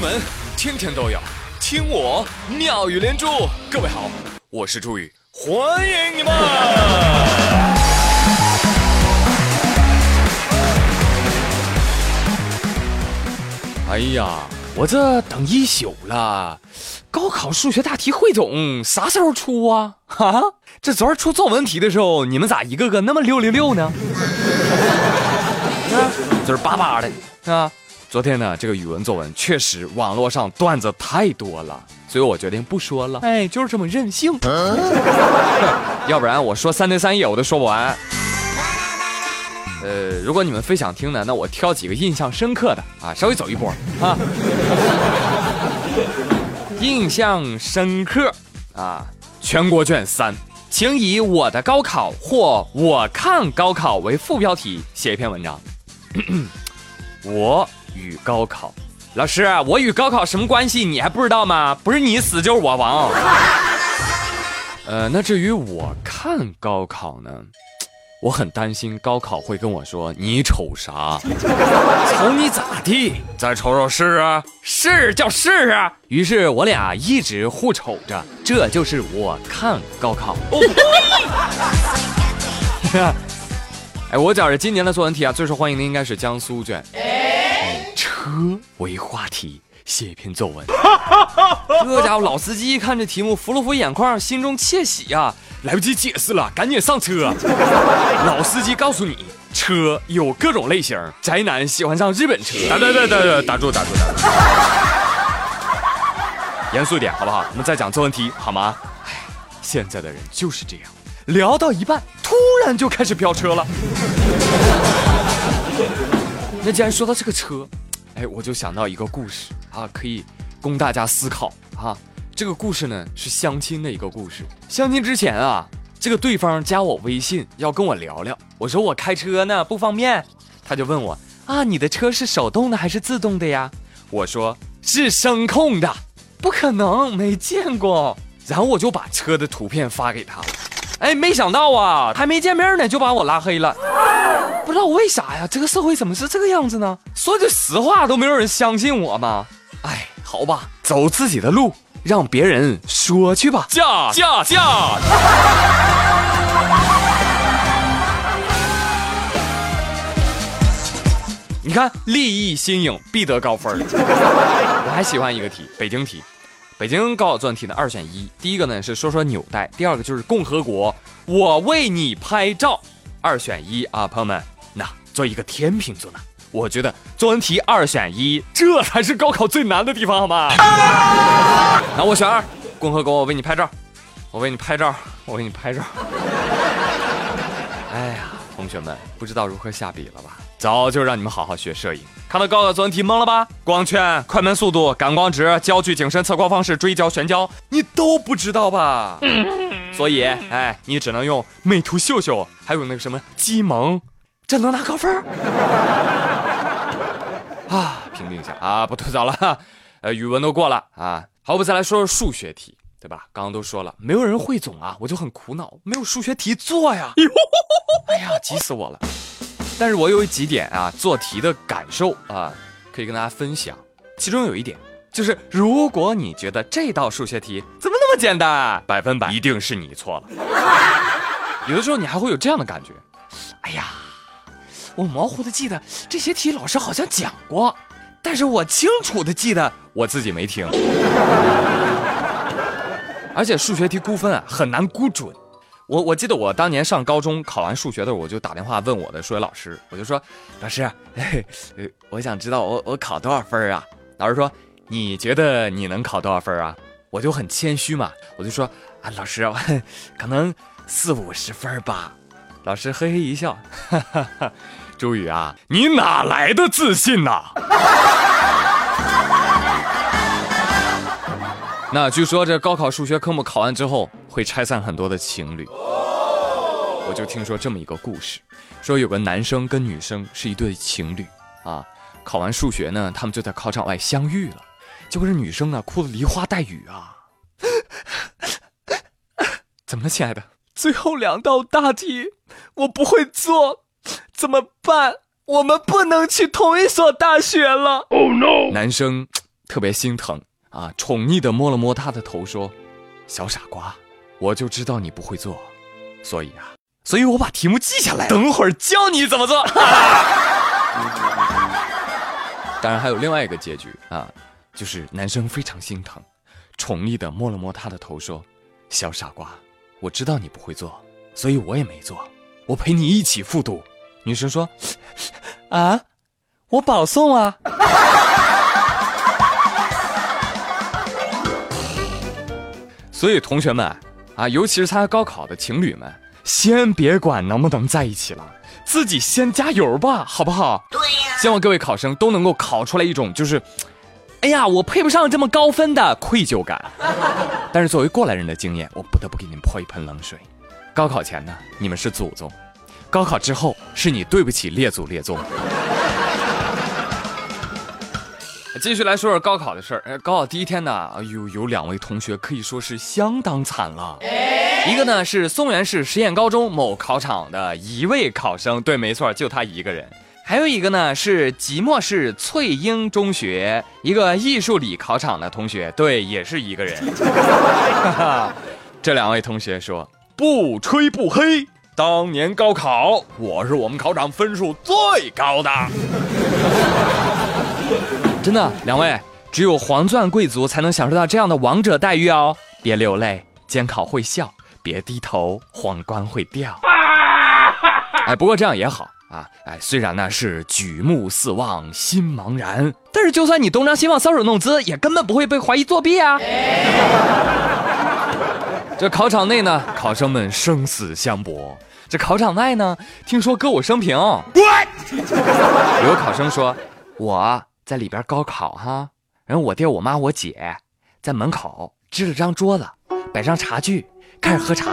闻天天都有，听我妙语连珠。各位好，我是朱宇，欢迎你们！哎呀，我这等一宿了，高考数学大题汇总啥时候出啊？哈，这昨儿出作文题的时候，你们咋一个个那么六六六呢？啊，这是巴巴的啊。昨天呢，这个语文作文确实网络上段子太多了，所以我决定不说了。哎，就是这么任性。要不然我说三天三夜我都说不完。呃，如果你们非想听呢，那我挑几个印象深刻的啊，稍微走一波啊。印象深刻啊，全国卷三，请以我的高考或我看高考为副标题写一篇文章。我。与高考，老师，我与高考什么关系？你还不知道吗？不是你死就是我亡。呃，那至于我看高考呢，我很担心高考会跟我说你瞅啥？瞅你咋地？再瞅瞅是啊，是叫试啊。于是我俩一直互瞅着，这就是我看高考。哎，我觉着今年的作文题啊，最受欢迎的应该是江苏卷。车为话题写一篇作文，这家伙老司机一看这题目，扶了扶眼眶，心中窃喜呀，来不及解释了，赶紧上车。老司机告诉你，车有各种类型，宅男喜欢上日本车。打打打打打住打住打住！严肃点好不好？我们再讲作文题好吗？哎，现在的人就是这样，聊到一半，突然就开始飙车了。那既然说到这个车。哎，我就想到一个故事啊，可以供大家思考啊。这个故事呢是相亲的一个故事。相亲之前啊，这个对方加我微信要跟我聊聊，我说我开车呢不方便，他就问我啊，你的车是手动的还是自动的呀？我说是声控的，不可能，没见过。然后我就把车的图片发给他了，哎，没想到啊，还没见面呢就把我拉黑了。不知道为啥呀？这个社会怎么是这个样子呢？说句实话，都没有人相信我吗？哎，好吧，走自己的路，让别人说去吧。驾驾驾！你看，立意新颖，必得高分。我还喜欢一个题，北京题。北京高考作文题的，二选一。第一个呢是说说纽带，第二个就是共和国。我为你拍照。二选一啊，朋友们，那做一个天秤座呢？我觉得作文题二选一，这才是高考最难的地方，好吗？那我选二，共和国，我为你拍照，我为你拍照，我为你拍照。哎呀，同学们，不知道如何下笔了吧？早就让你们好好学摄影，看到高考作文题懵了吧？光圈、快门速度、感光值、焦距、景深、测光方式、追焦、悬焦，你都不知道吧？所以，哎，你只能用美图秀秀，还有那个什么激萌，这能拿高分 啊？平静一下啊，不吐槽了。呃，语文都过了啊，好，我们再来说说数学题，对吧？刚刚都说了，没有人汇总啊，我就很苦恼，没有数学题做呀。哎呀，急死我了！但是我有几点啊，做题的感受啊，可以跟大家分享。其中有一点。就是如果你觉得这道数学题怎么简单，百分百一定是你错了。有的时候你还会有这样的感觉，哎呀，我模糊的记得这些题老师好像讲过，但是我清楚的记得我自己没听。而且数学题估分啊很难估准。我我记得我当年上高中考完数学的时候，我就打电话问我的数学老师，我就说老师，呃，我想知道我我考多少分啊？老师说。你觉得你能考多少分啊？我就很谦虚嘛，我就说啊，老师，可能四五十分吧。老师嘿嘿一笑，哈哈哈，朱宇啊，你哪来的自信呐？那据说这高考数学科目考完之后会拆散很多的情侣，我就听说这么一个故事，说有个男生跟女生是一对情侣啊，考完数学呢，他们就在考场外相遇了。结果这女生啊，哭的梨花带雨啊！怎么了，亲爱的？最后两道大题我不会做，怎么办？我们不能去同一所大学了。Oh no！男生特别心疼啊，宠溺的摸了摸她的头，说：“小傻瓜，我就知道你不会做，所以啊，所以我把题目记下来，等会儿教你怎么做。当然还有另外一个结局啊，就是男生非常心疼，宠溺的摸了摸他的头，说：“小傻瓜，我知道你不会做，所以我也没做，我陪你一起复读。”女生说：“啊，我保送啊。”所以同学们啊，尤其是参加高考的情侣们，先别管能不能在一起了，自己先加油吧，好不好？对呀。希望各位考生都能够考出来一种就是，哎呀，我配不上这么高分的愧疚感。但是作为过来人的经验，我不得不给你们泼一盆冷水。高考前呢，你们是祖宗；高考之后，是你对不起列祖列宗。继续来说说高考的事儿。高考第一天呢，哎呦，有两位同学可以说是相当惨了。一个呢是松原市实验高中某考场的一位考生，对，没错，就他一个人。还有一个呢是即墨市翠英中学一个艺术理考场的同学，对，也是一个人。这两位同学说：“不吹不黑，当年高考我是我们考场分数最高的。”真的，两位，只有黄钻贵族才能享受到这样的王者待遇哦！别流泪，监考会笑；别低头，皇冠会掉。哎，不过这样也好啊！哎，虽然呢是举目四望心茫然，但是就算你东张西望搔首弄姿，也根本不会被怀疑作弊啊！这考场内呢，考生们生死相搏；这考场外呢，听说歌舞升平。有考生说：“我。”在里边高考哈，然后我爹我妈我姐在门口支了张桌子，摆上茶具，开始喝茶。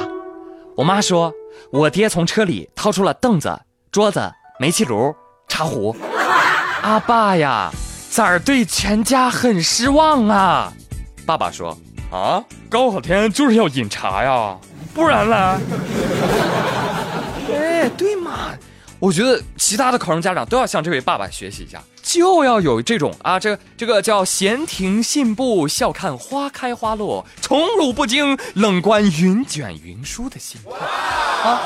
我妈说，我爹从车里掏出了凳子、桌子、煤气炉、茶壶。阿爸呀，崽儿对全家很失望啊。爸爸说，啊，高考天就是要饮茶呀，不然呢？哎，对嘛。我觉得其他的考生家长都要向这位爸爸学习一下，就要有这种啊，这这个叫闲庭信步，笑看花开花落，宠辱不惊，冷观云卷云舒的心态啊。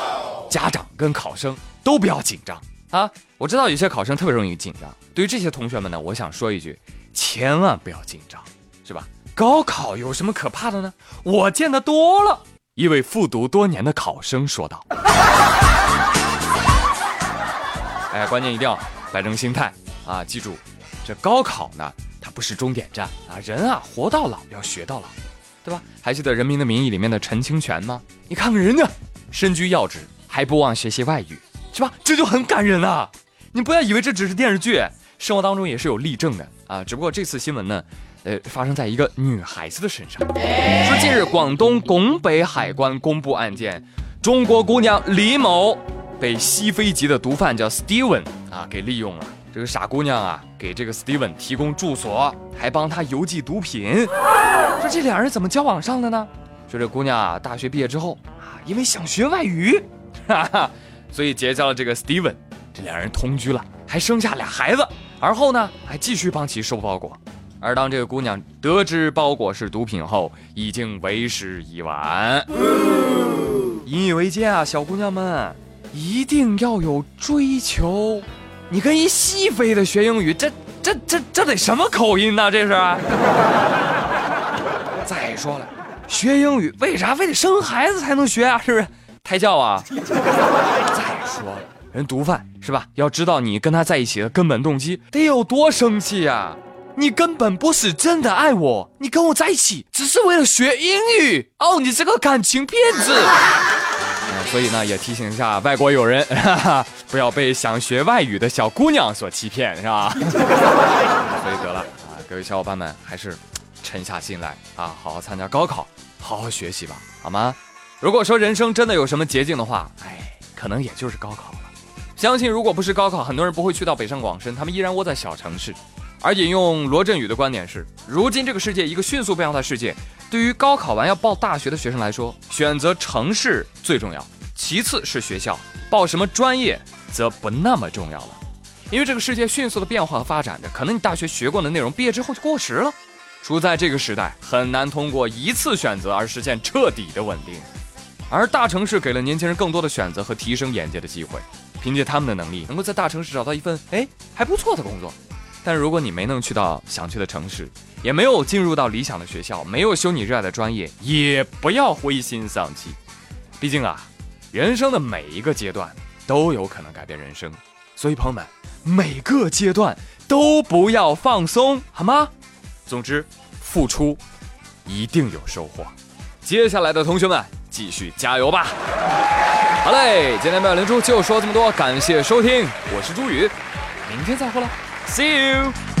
家长跟考生都不要紧张啊。我知道有些考生特别容易紧张，对于这些同学们呢，我想说一句，千万不要紧张，是吧？高考有什么可怕的呢？我见得多了。一位复读多年的考生说道。哎，关键一定要摆正心态啊！记住，这高考呢，它不是终点站啊！人啊，活到老要学到老，对吧？还记得《人民的名义》里面的陈清泉吗？你看看人家，身居要职还不忘学习外语，是吧？这就很感人啊！你不要以为这只是电视剧，生活当中也是有例证的啊！只不过这次新闻呢，呃，发生在一个女孩子的身上。说近日广东拱北海关公布案件，中国姑娘李某。被西非籍的毒贩叫 Steven 啊给利用了，这个傻姑娘啊给这个 Steven 提供住所，还帮他邮寄毒品。说这两人怎么交往上的呢？说这姑娘啊大学毕业之后啊，因为想学外语，哈哈，所以结交了这个 Steven，这两人同居了，还生下俩孩子。而后呢，还继续帮其收包裹。而当这个姑娘得知包裹是毒品后，已经为时已晚。引以为戒啊，小姑娘们。一定要有追求，你跟一西非的学英语，这这这这得什么口音呢？这是。再说了，学英语为啥非得生孩子才能学啊？是不是胎教啊？再说了，人毒贩是吧？要知道你跟他在一起的根本动机得有多生气呀？你根本不是真的爱我，你跟我在一起只是为了学英语哦，你这个感情骗子。所以呢，也提醒一下外国友人，不要被想学外语的小姑娘所欺骗，是吧？所以得了啊，各位小伙伴们，还是沉下心来啊，好好参加高考，好好学习吧，好吗？如果说人生真的有什么捷径的话，哎，可能也就是高考了。相信如果不是高考，很多人不会去到北上广深，他们依然窝在小城市。而引用罗振宇的观点是：如今这个世界，一个迅速变化的世界，对于高考完要报大学的学生来说，选择城市最重要，其次是学校，报什么专业则不那么重要了。因为这个世界迅速的变化和发展着，可能你大学学过的内容，毕业之后就过时了。处在这个时代，很难通过一次选择而实现彻底的稳定。而大城市给了年轻人更多的选择和提升眼界的机会，凭借他们的能力，能够在大城市找到一份哎还不错的工作。但如果你没能去到想去的城市，也没有进入到理想的学校，没有修你热爱的专业，也不要灰心丧气。毕竟啊，人生的每一个阶段都有可能改变人生，所以朋友们，每个阶段都不要放松，好吗？总之，付出一定有收获。接下来的同学们，继续加油吧！好嘞，今天妙龄珠就说这么多，感谢收听，我是朱宇，明天再会了，See you。